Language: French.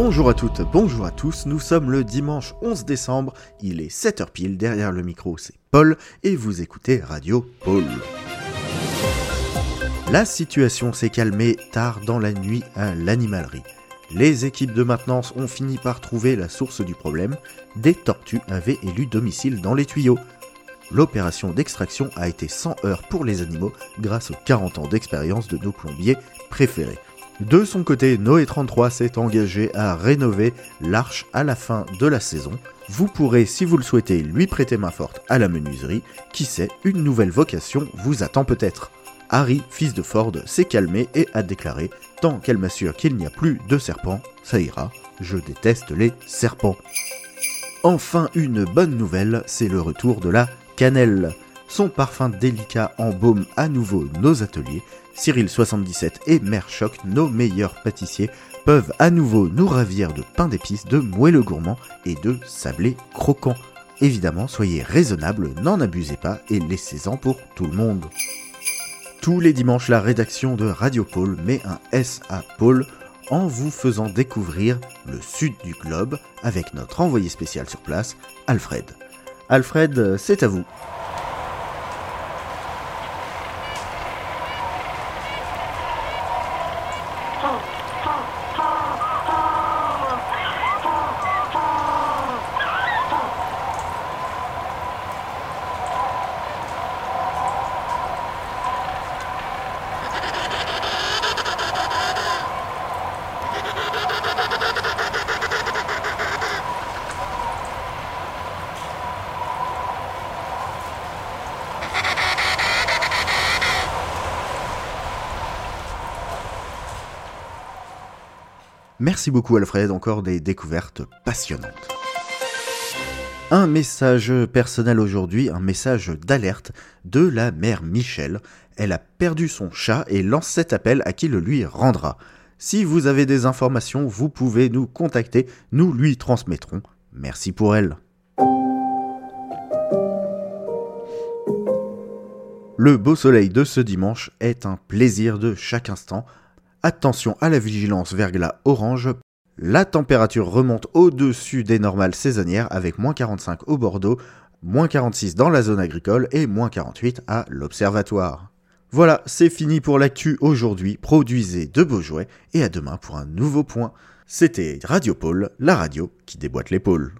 Bonjour à toutes, bonjour à tous, nous sommes le dimanche 11 décembre, il est 7h pile, derrière le micro c'est Paul et vous écoutez Radio Paul. La situation s'est calmée tard dans la nuit à l'animalerie. Les équipes de maintenance ont fini par trouver la source du problème, des tortues avaient élu domicile dans les tuyaux. L'opération d'extraction a été sans heurts pour les animaux grâce aux 40 ans d'expérience de nos plombiers préférés. De son côté, Noé 33 s'est engagé à rénover l'arche à la fin de la saison. Vous pourrez, si vous le souhaitez, lui prêter main forte à la menuiserie. Qui sait, une nouvelle vocation vous attend peut-être. Harry, fils de Ford, s'est calmé et a déclaré Tant qu'elle m'assure qu'il n'y a plus de serpents, ça ira. Je déteste les serpents. Enfin, une bonne nouvelle, c'est le retour de la cannelle. Son parfum délicat embaume à nouveau nos ateliers. Cyril77 et Mère nos meilleurs pâtissiers, peuvent à nouveau nous ravir de pain d'épices, de moelleux gourmands et de sablés croquants. Évidemment, soyez raisonnables, n'en abusez pas et laissez-en pour tout le monde. Tous les dimanches, la rédaction de Radio Pôle met un S à Pôle en vous faisant découvrir le sud du globe avec notre envoyé spécial sur place, Alfred. Alfred, c'est à vous. Merci beaucoup Alfred, encore des découvertes passionnantes. Un message personnel aujourd'hui, un message d'alerte de la mère Michel. Elle a perdu son chat et lance cet appel à qui le lui rendra. Si vous avez des informations, vous pouvez nous contacter, nous lui transmettrons. Merci pour elle. Le beau soleil de ce dimanche est un plaisir de chaque instant. Attention à la vigilance verglas orange. La température remonte au-dessus des normales saisonnières avec moins 45 au Bordeaux, moins 46 dans la zone agricole et moins 48 à l'Observatoire. Voilà, c'est fini pour l'actu aujourd'hui. Produisez de beaux jouets et à demain pour un nouveau point. C'était Radio Pôle, la radio qui déboîte l'épaule.